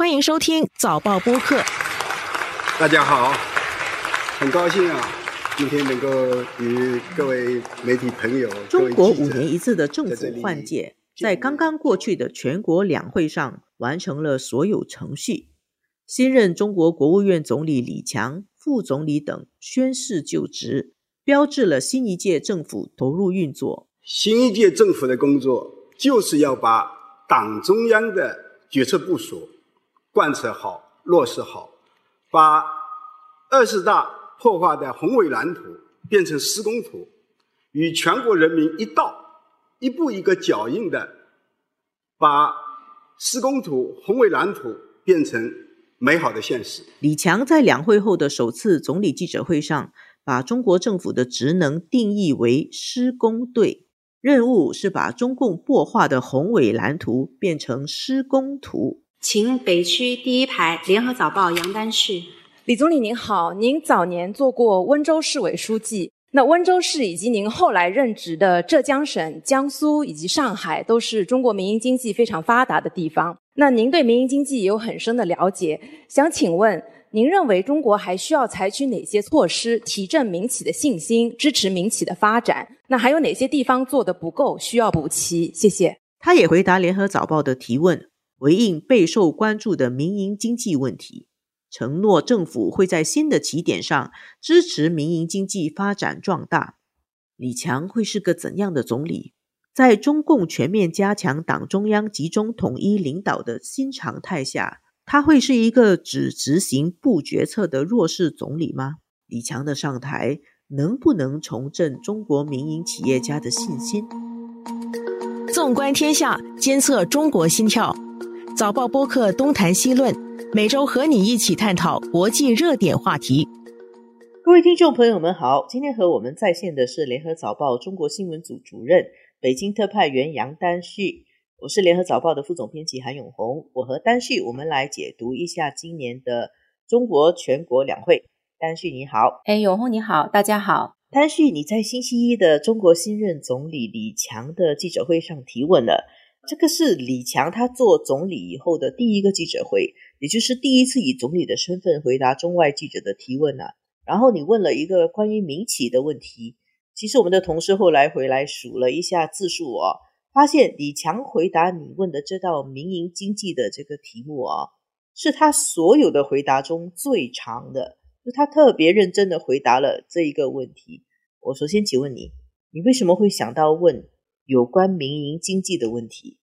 欢迎收听早报播客。大家好，很高兴啊，今天能够与各位媒体朋友、中国五年一次的政府换届，在刚刚过去的全国两会上完成了所有程序。新任中国国务院总理李强、副总理等宣誓就职，标志了新一届政府投入运作。新一届政府的工作就是要把党中央的决策部署贯彻好、落实好，把二十大破画的宏伟蓝图变成施工图，与全国人民一道，一步一个脚印的把施工图、宏伟蓝图变成。美好的现实。李强在两会后的首次总理记者会上，把中国政府的职能定义为施工队，任务是把中共擘画的宏伟蓝图变成施工图。请北区第一排联合早报杨丹旭。李总理您好，您早年做过温州市委书记，那温州市以及您后来任职的浙江省、江苏以及上海，都是中国民营经济非常发达的地方。那您对民营经济也有很深的了解，想请问您认为中国还需要采取哪些措施提振民企的信心，支持民企的发展？那还有哪些地方做得不够，需要补齐？谢谢。他也回答联合早报的提问，回应备受关注的民营经济问题，承诺政府会在新的起点上支持民营经济发展壮大。李强会是个怎样的总理？在中共全面加强党中央集中统一领导的新常态下，他会是一个只执行不决策的弱势总理吗？李强的上台能不能重振中国民营企业家的信心？纵观天下，监测中国心跳。早报播客东谈西论，每周和你一起探讨国际热点话题。各位听众朋友们好，今天和我们在线的是联合早报中国新闻组主任。北京特派员杨丹旭，我是联合早报的副总编辑韩永红。我和丹旭，我们来解读一下今年的中国全国两会。丹旭你好，哎，永红你好，大家好。丹旭，你在星期一的中国新任总理李强的记者会上提问了，这个是李强他做总理以后的第一个记者会，也就是第一次以总理的身份回答中外记者的提问了。然后你问了一个关于民企的问题。其实我们的同事后来回来数了一下字数哦，发现李强回答你问的这道民营经济的这个题目啊，是他所有的回答中最长的，就他特别认真的回答了这一个问题。我首先请问你，你为什么会想到问有关民营经济的问题？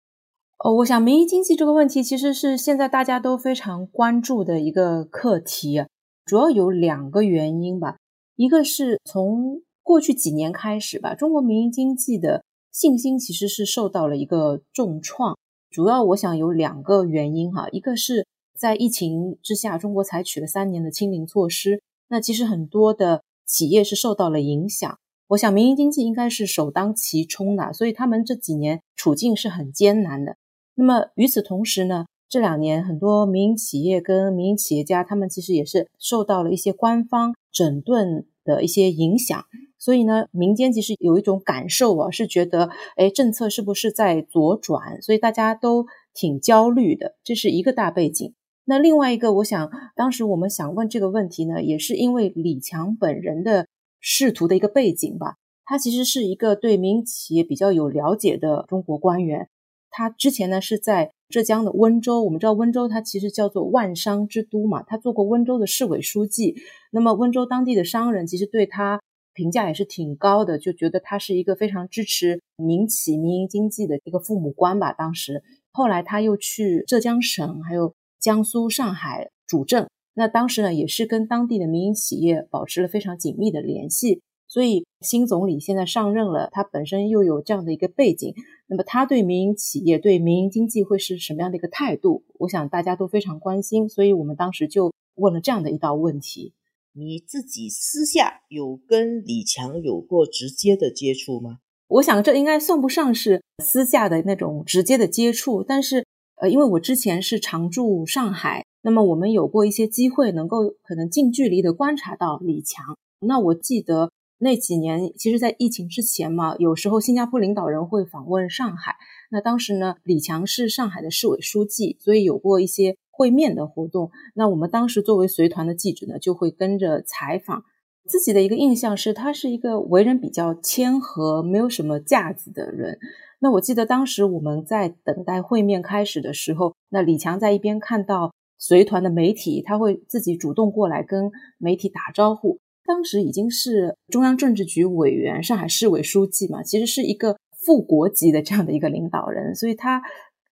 哦，我想民营经济这个问题其实是现在大家都非常关注的一个课题，主要有两个原因吧，一个是从过去几年开始吧，中国民营经济的信心其实是受到了一个重创。主要我想有两个原因哈，一个是在疫情之下，中国采取了三年的清零措施，那其实很多的企业是受到了影响。我想民营经济应该是首当其冲的，所以他们这几年处境是很艰难的。那么与此同时呢，这两年很多民营企业跟民营企业家，他们其实也是受到了一些官方整顿的一些影响。所以呢，民间其实有一种感受啊，是觉得，哎，政策是不是在左转？所以大家都挺焦虑的，这是一个大背景。那另外一个，我想当时我们想问这个问题呢，也是因为李强本人的仕途的一个背景吧。他其实是一个对民营企业比较有了解的中国官员。他之前呢是在浙江的温州，我们知道温州它其实叫做万商之都嘛，他做过温州的市委书记。那么温州当地的商人其实对他。评价也是挺高的，就觉得他是一个非常支持民企、民营经济的一个父母官吧。当时，后来他又去浙江省，还有江苏、上海主政。那当时呢，也是跟当地的民营企业保持了非常紧密的联系。所以，新总理现在上任了，他本身又有这样的一个背景，那么他对民营企业、对民营经济会是什么样的一个态度？我想大家都非常关心，所以我们当时就问了这样的一道问题。你自己私下有跟李强有过直接的接触吗？我想这应该算不上是私下的那种直接的接触，但是呃，因为我之前是常驻上海，那么我们有过一些机会能够可能近距离的观察到李强。那我记得那几年，其实在疫情之前嘛，有时候新加坡领导人会访问上海，那当时呢，李强是上海的市委书记，所以有过一些会面的活动。那我们当时作为随团的记者呢，就会跟着采访。自己的一个印象是，他是一个为人比较谦和、没有什么架子的人。那我记得当时我们在等待会面开始的时候，那李强在一边看到随团的媒体，他会自己主动过来跟媒体打招呼。当时已经是中央政治局委员、上海市委书记嘛，其实是一个副国级的这样的一个领导人，所以他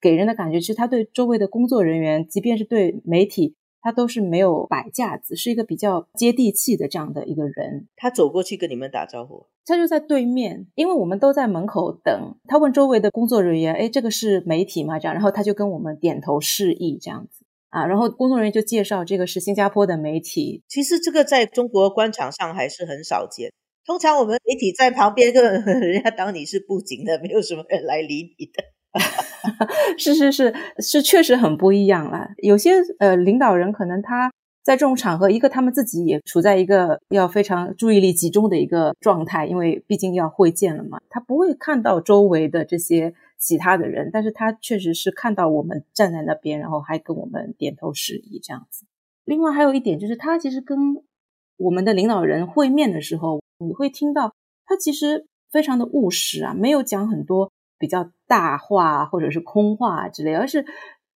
给人的感觉是，他对周围的工作人员，即便是对媒体。他都是没有摆架子，是一个比较接地气的这样的一个人。他走过去跟你们打招呼，他就在对面，因为我们都在门口等。他问周围的工作人员：“哎，这个是媒体吗？”这样，然后他就跟我们点头示意，这样子啊。然后工作人员就介绍这个是新加坡的媒体。其实这个在中国官场上还是很少见。通常我们媒体在旁边，跟 人家当你是布景的，没有什么人来理你的。是是是是，确实很不一样了。有些呃领导人可能他在这种场合，一个他们自己也处在一个要非常注意力集中的一个状态，因为毕竟要会见了嘛，他不会看到周围的这些其他的人，但是他确实是看到我们站在那边，然后还跟我们点头示意这样子。另外还有一点就是，他其实跟我们的领导人会面的时候，你会听到他其实非常的务实啊，没有讲很多。比较大话或者是空话之类，而是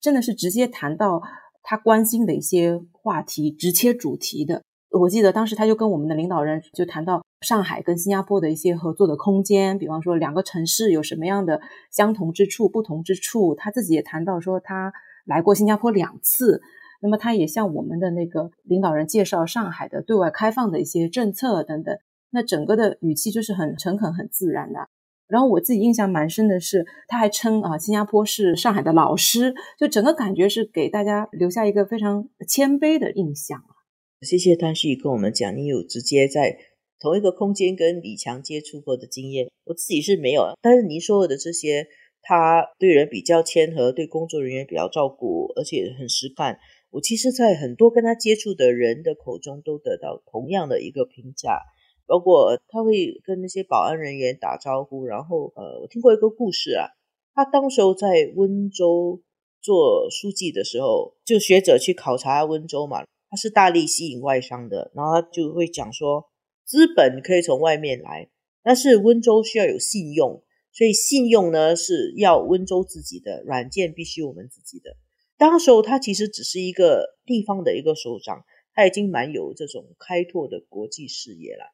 真的是直接谈到他关心的一些话题，直切主题的。我记得当时他就跟我们的领导人就谈到上海跟新加坡的一些合作的空间，比方说两个城市有什么样的相同之处、不同之处。他自己也谈到说他来过新加坡两次，那么他也向我们的那个领导人介绍上海的对外开放的一些政策等等。那整个的语气就是很诚恳、很自然的。然后我自己印象蛮深的是，他还称啊，新加坡是上海的老师，就整个感觉是给大家留下一个非常谦卑的印象啊。谢谢谭旭跟我们讲，你有直接在同一个空间跟李强接触过的经验，我自己是没有。但是您说的这些，他对人比较谦和，对工作人员比较照顾，而且很实干。我其实，在很多跟他接触的人的口中，都得到同样的一个评价。包括他会跟那些保安人员打招呼，然后呃，我听过一个故事啊，他当时候在温州做书记的时候，就学者去考察温州嘛，他是大力吸引外商的，然后他就会讲说，资本可以从外面来，但是温州需要有信用，所以信用呢是要温州自己的软件必须我们自己的。当时候他其实只是一个地方的一个首长，他已经蛮有这种开拓的国际视野了。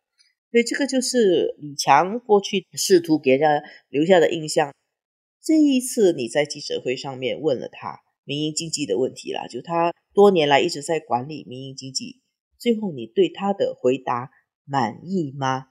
所以这个就是李强过去试图给人家留下的印象。这一次你在记者会上面问了他民营经济的问题啦，就他多年来一直在管理民营经济，最后你对他的回答满意吗？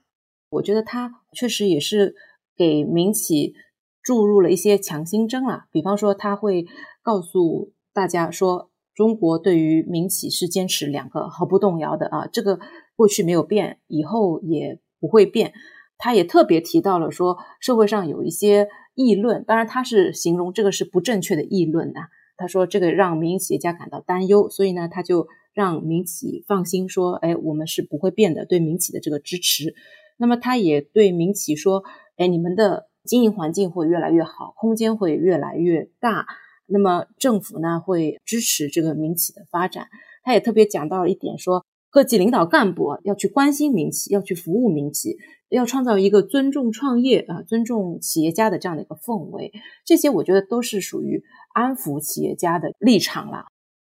我觉得他确实也是给民企注入了一些强心针啊，比方说他会告诉大家说，中国对于民企是坚持两个毫不动摇的啊，这个。过去没有变，以后也不会变。他也特别提到了说，社会上有一些议论，当然他是形容这个是不正确的议论呐。他说这个让民营企业家感到担忧，所以呢，他就让民企放心说，哎，我们是不会变的，对民企的这个支持。那么他也对民企说，哎，你们的经营环境会越来越好，空间会越来越大。那么政府呢会支持这个民企的发展。他也特别讲到了一点说。各级领导干部要去关心民企，要去服务民企，要创造一个尊重创业啊、尊重企业家的这样的一个氛围。这些我觉得都是属于安抚企业家的立场了。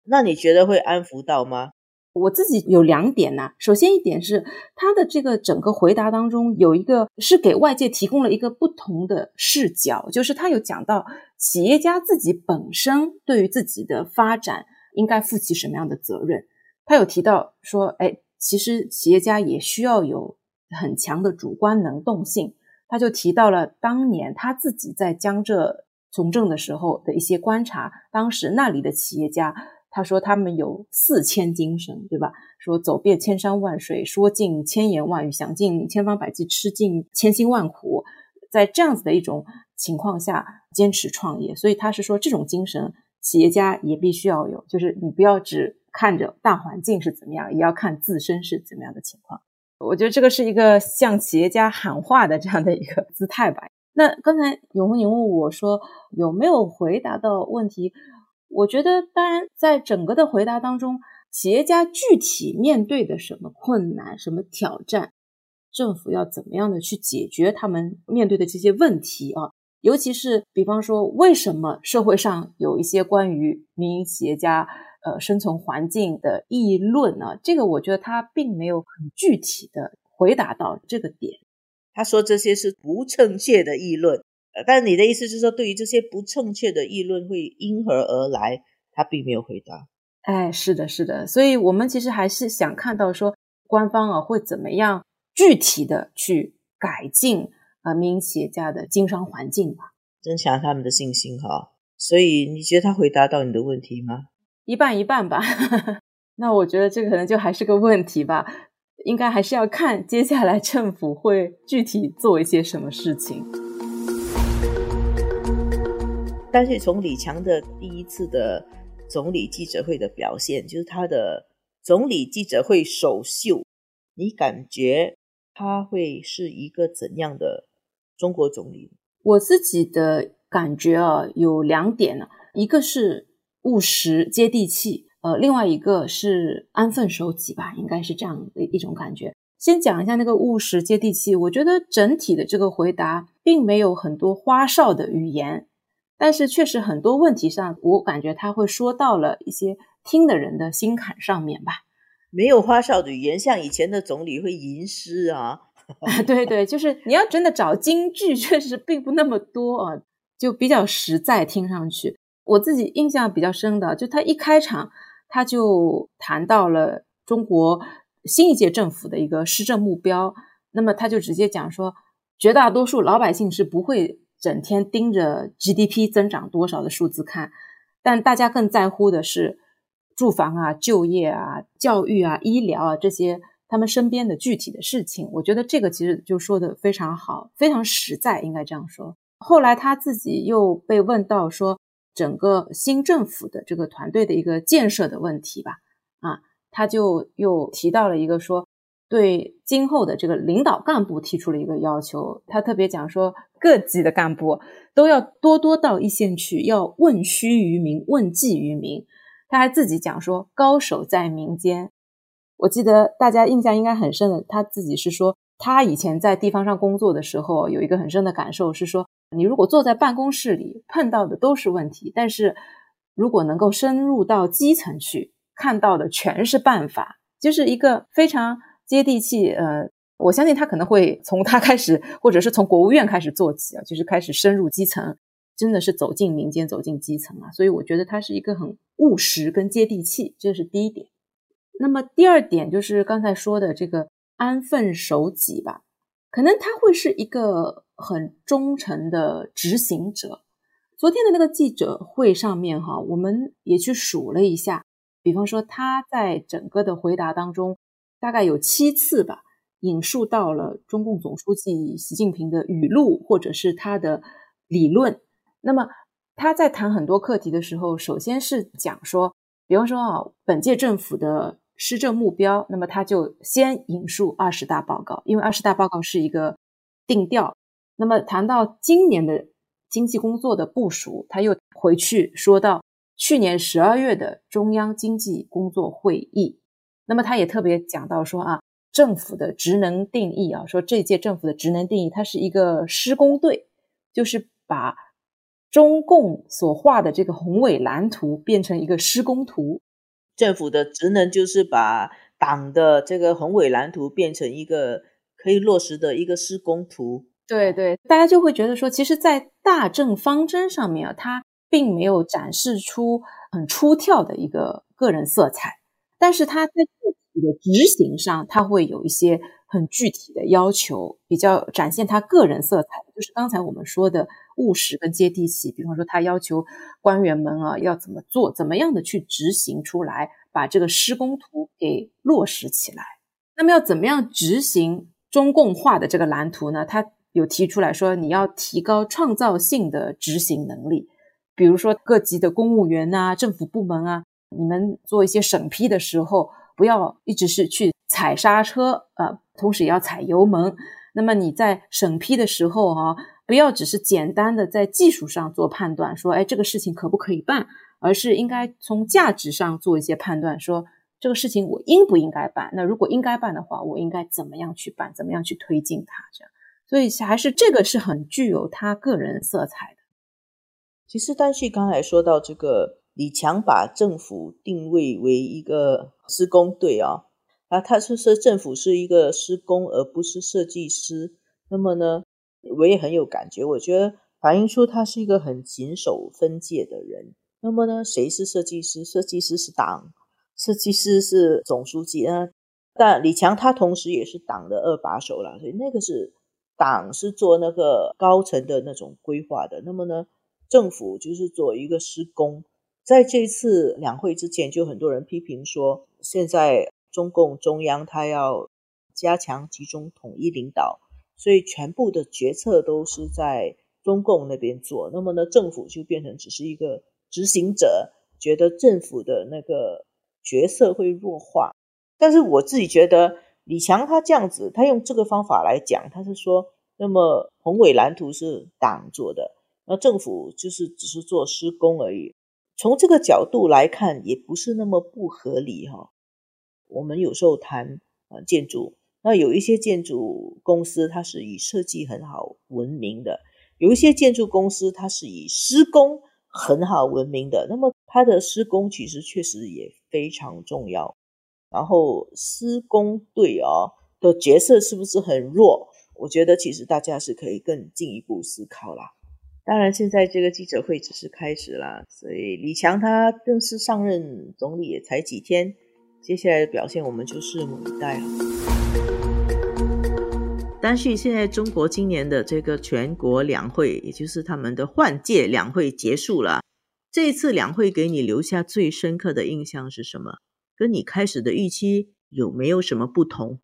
那你觉得会安抚到吗？我自己有两点呢。首先一点是他的这个整个回答当中有一个是给外界提供了一个不同的视角，就是他有讲到企业家自己本身对于自己的发展应该负起什么样的责任。他有提到说，哎，其实企业家也需要有很强的主观能动性。他就提到了当年他自己在江浙从政的时候的一些观察，当时那里的企业家，他说他们有四千精神，对吧？说走遍千山万水，说尽千言万语，想尽千方百计，吃尽千辛万苦，在这样子的一种情况下坚持创业。所以他是说，这种精神企业家也必须要有，就是你不要只。看着大环境是怎么样，也要看自身是怎么样的情况。我觉得这个是一个向企业家喊话的这样的一个姿态吧。那刚才永红，你问我说有没有回答到问题？我觉得，当然，在整个的回答当中，企业家具体面对的什么困难、什么挑战，政府要怎么样的去解决他们面对的这些问题啊？尤其是，比方说，为什么社会上有一些关于民营企业家呃生存环境的议论呢？这个我觉得他并没有很具体的回答到这个点。他说这些是不正确的议论。但你的意思是说，对于这些不正确的议论会因何而来？他并没有回答。哎，是的，是的，所以我们其实还是想看到说，官方啊会怎么样具体的去改进啊民营企业家的经商环境吧，增强他们的信心哈。所以你觉得他回答到你的问题吗？一半一半吧。那我觉得这个可能就还是个问题吧，应该还是要看接下来政府会具体做一些什么事情。但是从李强的第一次的总理记者会的表现，就是他的总理记者会首秀，你感觉他会是一个怎样的中国总理？我自己的感觉啊，有两点呢，一个是务实接地气，呃，另外一个是安分守己吧，应该是这样的一种感觉。先讲一下那个务实接地气，我觉得整体的这个回答并没有很多花哨的语言。但是确实很多问题上，我感觉他会说到了一些听的人的心坎上面吧。没有花哨的语言，像以前的总理会吟诗啊。对对，就是 你要真的找京剧，确实并不那么多啊，就比较实在，听上去。我自己印象比较深的，就他一开场他就谈到了中国新一届政府的一个施政目标，那么他就直接讲说，绝大多数老百姓是不会。整天盯着 GDP 增长多少的数字看，但大家更在乎的是住房啊、就业啊、教育啊、医疗啊这些他们身边的具体的事情。我觉得这个其实就说的非常好，非常实在，应该这样说。后来他自己又被问到说，整个新政府的这个团队的一个建设的问题吧，啊，他就又提到了一个说。对今后的这个领导干部提出了一个要求，他特别讲说，各级的干部都要多多到一线去，要问需于民，问计于民。他还自己讲说，高手在民间。我记得大家印象应该很深的，他自己是说，他以前在地方上工作的时候，有一个很深的感受是说，你如果坐在办公室里碰到的都是问题，但是如果能够深入到基层去，看到的全是办法，就是一个非常。接地气，呃，我相信他可能会从他开始，或者是从国务院开始做起啊，就是开始深入基层，真的是走进民间，走进基层啊。所以我觉得他是一个很务实跟接地气，这是第一点。那么第二点就是刚才说的这个安分守己吧，可能他会是一个很忠诚的执行者。昨天的那个记者会上面哈，我们也去数了一下，比方说他在整个的回答当中。大概有七次吧，引述到了中共总书记习近平的语录或者是他的理论。那么他在谈很多课题的时候，首先是讲说，比方说啊，本届政府的施政目标，那么他就先引述二十大报告，因为二十大报告是一个定调。那么谈到今年的经济工作的部署，他又回去说到去年十二月的中央经济工作会议。那么他也特别讲到说啊，政府的职能定义啊，说这届政府的职能定义，它是一个施工队，就是把中共所画的这个宏伟蓝图变成一个施工图。政府的职能就是把党的这个宏伟蓝图变成一个可以落实的一个施工图。对对，大家就会觉得说，其实，在大政方针上面啊，它并没有展示出很出挑的一个个人色彩。但是他在的执行上，他会有一些很具体的要求，比较展现他个人色彩，就是刚才我们说的务实跟接地气。比方说，他要求官员们啊要怎么做，怎么样的去执行出来，把这个施工图给落实起来。那么要怎么样执行中共化的这个蓝图呢？他有提出来说，你要提高创造性的执行能力，比如说各级的公务员啊，政府部门啊。你们做一些审批的时候，不要一直是去踩刹车，呃，同时也要踩油门。那么你在审批的时候，哈，不要只是简单的在技术上做判断，说，哎，这个事情可不可以办，而是应该从价值上做一些判断，说这个事情我应不应该办？那如果应该办的话，我应该怎么样去办？怎么样去推进它？这样，所以还是这个是很具有他个人色彩的。其实丹旭刚才说到这个，李强把政府定位为一个施工队啊，啊，他是说政府是一个施工而不是设计师。那么呢，我也很有感觉，我觉得反映出他是一个很谨守分界的人。那么呢，谁是设计师？设计师是党，设计师是总书记啊。但李强他同时也是党的二把手了，所以那个是党是做那个高层的那种规划的。那么呢，政府就是做一个施工。在这一次两会之前，就很多人批评说，现在中共中央他要加强集中统一领导，所以全部的决策都是在中共那边做。那么呢，政府就变成只是一个。执行者觉得政府的那个角色会弱化，但是我自己觉得李强他这样子，他用这个方法来讲，他是说，那么宏伟蓝图是党做的，那政府就是只是做施工而已。从这个角度来看，也不是那么不合理哈。我们有时候谈啊建筑，那有一些建筑公司它是以设计很好闻名的，有一些建筑公司它是以施工。很好闻名的，那么它的施工其实确实也非常重要。然后施工队哦的角色是不是很弱？我觉得其实大家是可以更进一步思考啦。当然，现在这个记者会只是开始啦，所以李强他正式上任总理也才几天，接下来的表现我们就拭目以待了。但是现在中国今年的这个全国两会，也就是他们的换届两会结束了。这一次两会给你留下最深刻的印象是什么？跟你开始的预期有没有什么不同？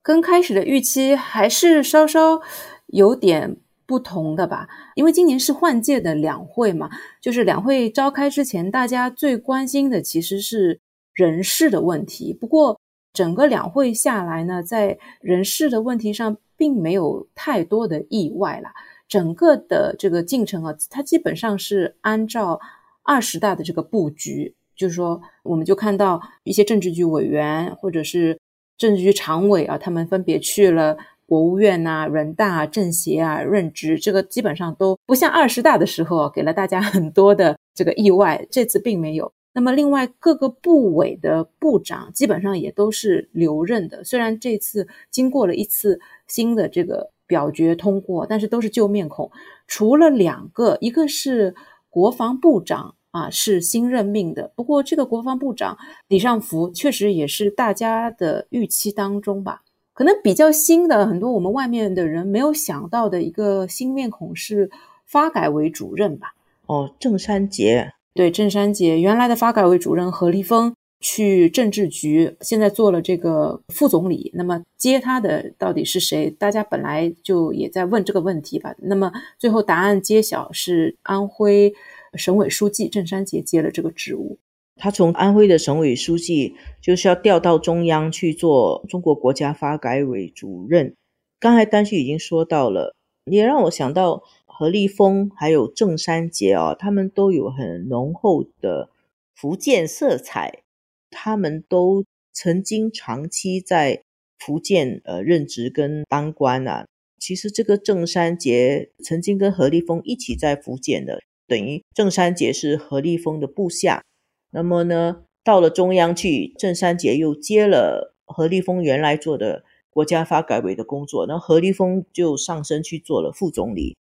跟开始的预期还是稍稍有点不同的吧。因为今年是换届的两会嘛，就是两会召开之前，大家最关心的其实是人事的问题。不过。整个两会下来呢，在人事的问题上并没有太多的意外啦。整个的这个进程啊，它基本上是按照二十大的这个布局，就是说，我们就看到一些政治局委员或者是政治局常委啊，他们分别去了国务院呐、人大、政协啊任职。这个基本上都不像二十大的时候给了大家很多的这个意外，这次并没有。那么，另外各个部委的部长基本上也都是留任的。虽然这次经过了一次新的这个表决通过，但是都是旧面孔。除了两个，一个是国防部长啊，是新任命的。不过，这个国防部长李尚福确实也是大家的预期当中吧。可能比较新的，很多我们外面的人没有想到的一个新面孔是发改委主任吧？哦，郑山杰。对郑山杰，原来的发改委主任何立峰去政治局，现在做了这个副总理。那么接他的到底是谁？大家本来就也在问这个问题吧。那么最后答案揭晓，是安徽省委书记郑山杰接了这个职务。他从安徽的省委书记就是要调到中央去做中国国家发改委主任。刚才丹旭已经说到了，也让我想到。何立峰还有郑山杰哦，他们都有很浓厚的福建色彩，他们都曾经长期在福建呃任职跟当官啊。其实这个郑山杰曾经跟何立峰一起在福建的，等于郑山杰是何立峰的部下。那么呢，到了中央去，郑山杰又接了何立峰原来做的国家发改委的工作，那何立峰就上升去做了副总理。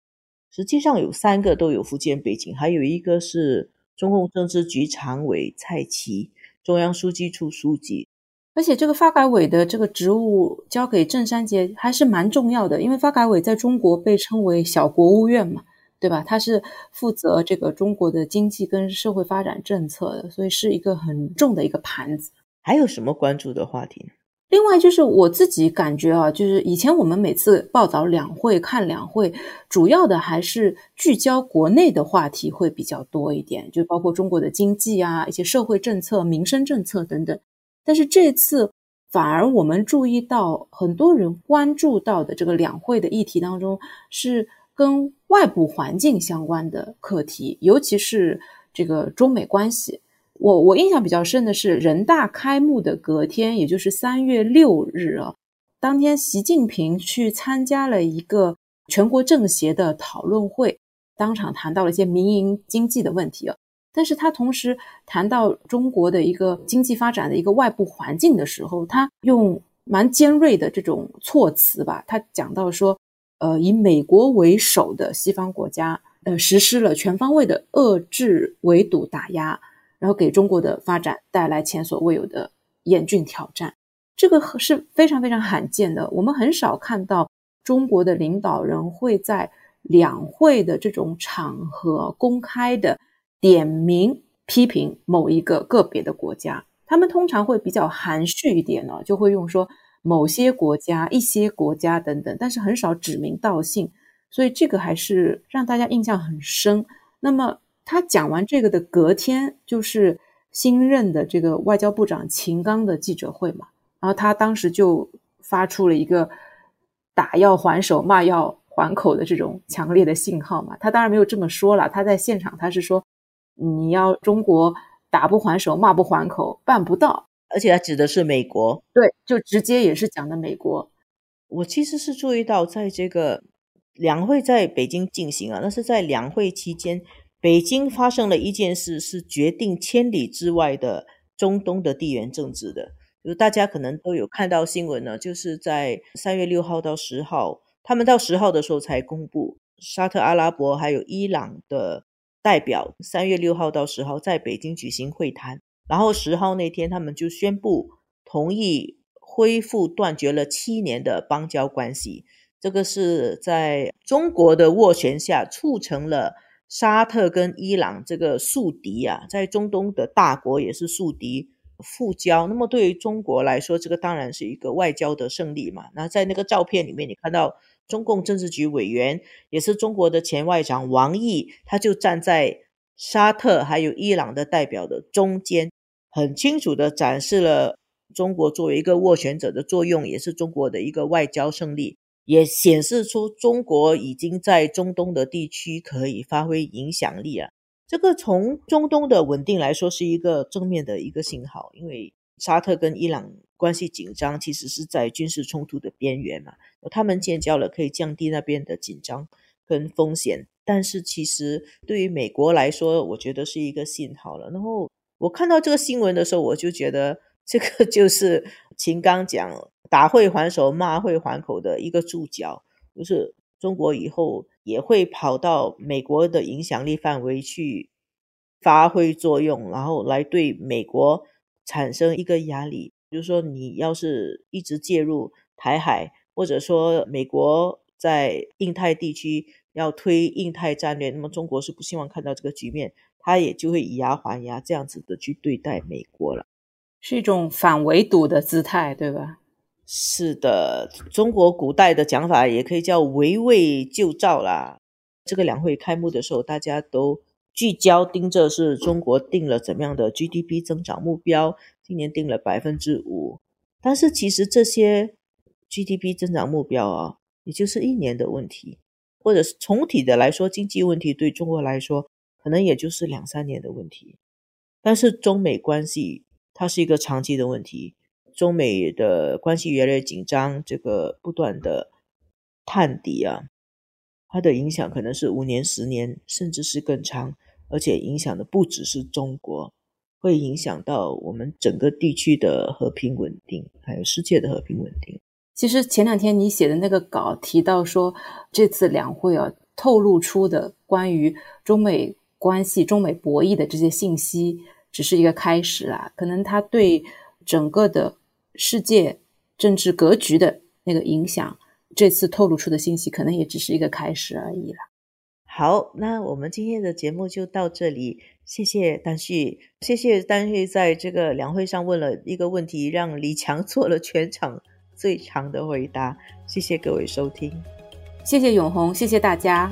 实际上有三个都有福建背景，还有一个是中共政治局常委蔡奇，中央书记处书记。而且这个发改委的这个职务交给郑山杰还是蛮重要的，因为发改委在中国被称为小国务院嘛，对吧？他是负责这个中国的经济跟社会发展政策的，所以是一个很重的一个盘子。还有什么关注的话题呢？另外就是我自己感觉啊，就是以前我们每次报道两会、看两会，主要的还是聚焦国内的话题会比较多一点，就包括中国的经济啊、一些社会政策、民生政策等等。但是这次反而我们注意到，很多人关注到的这个两会的议题当中，是跟外部环境相关的课题，尤其是。这个中美关系。我我印象比较深的是人大开幕的隔天，也就是三月六日啊，当天习近平去参加了一个全国政协的讨论会，当场谈到了一些民营经济的问题啊。但是他同时谈到中国的一个经济发展的一个外部环境的时候，他用蛮尖锐的这种措辞吧，他讲到说，呃，以美国为首的西方国家，呃，实施了全方位的遏制、围堵、打压。然后给中国的发展带来前所未有的严峻挑战，这个是非常非常罕见的。我们很少看到中国的领导人会在两会的这种场合公开的点名批评某一个个别的国家。他们通常会比较含蓄一点呢，就会用说某些国家、一些国家等等，但是很少指名道姓。所以这个还是让大家印象很深。那么。他讲完这个的隔天，就是新任的这个外交部长秦刚的记者会嘛，然后他当时就发出了一个打要还手，骂要还口的这种强烈的信号嘛。他当然没有这么说了，他在现场他是说，你要中国打不还手，骂不还口，办不到。而且它指的是美国，对，就直接也是讲的美国。我其实是注意到，在这个两会在北京进行啊，那是在两会期间。北京发生了一件事，是决定千里之外的中东的地缘政治的。就大家可能都有看到新闻呢，就是在三月六号到十号，他们到十号的时候才公布，沙特阿拉伯还有伊朗的代表三月六号到十号在北京举行会谈，然后十号那天他们就宣布同意恢复断绝了七年的邦交关系。这个是在中国的斡旋下促成了。沙特跟伊朗这个宿敌啊，在中东的大国也是宿敌，复交。那么对于中国来说，这个当然是一个外交的胜利嘛。那在那个照片里面，你看到中共政治局委员，也是中国的前外长王毅，他就站在沙特还有伊朗的代表的中间，很清楚的展示了中国作为一个斡旋者的作用，也是中国的一个外交胜利。也显示出中国已经在中东的地区可以发挥影响力啊！这个从中东的稳定来说是一个正面的一个信号，因为沙特跟伊朗关系紧张，其实是在军事冲突的边缘嘛。他们建交了，可以降低那边的紧张跟风险。但是其实对于美国来说，我觉得是一个信号了。然后我看到这个新闻的时候，我就觉得这个就是 秦刚讲。打会还手，骂会还口的一个注脚，就是中国以后也会跑到美国的影响力范围去发挥作用，然后来对美国产生一个压力。就是说，你要是一直介入台海，或者说美国在印太地区要推印太战略，那么中国是不希望看到这个局面，他也就会以牙还牙，这样子的去对待美国了，是一种反围堵的姿态，对吧？是的，中国古代的讲法也可以叫围魏救赵啦。这个两会开幕的时候，大家都聚焦盯着是中国定了怎么样的 GDP 增长目标，今年定了百分之五。但是其实这些 GDP 增长目标啊，也就是一年的问题，或者是总体的来说，经济问题对中国来说，可能也就是两三年的问题。但是中美关系它是一个长期的问题。中美的关系越来越紧张，这个不断的探底啊，它的影响可能是五年、十年，甚至是更长，而且影响的不只是中国，会影响到我们整个地区的和平稳定，还有世界的和平稳定。其实前两天你写的那个稿提到说，这次两会啊，透露出的关于中美关系、中美博弈的这些信息，只是一个开始啦，可能它对整个的。世界政治格局的那个影响，这次透露出的信息可能也只是一个开始而已了。好，那我们今天的节目就到这里，谢谢丹旭，谢谢丹旭在这个两会上问了一个问题，让李强做了全场最长的回答。谢谢各位收听，谢谢永红，谢谢大家。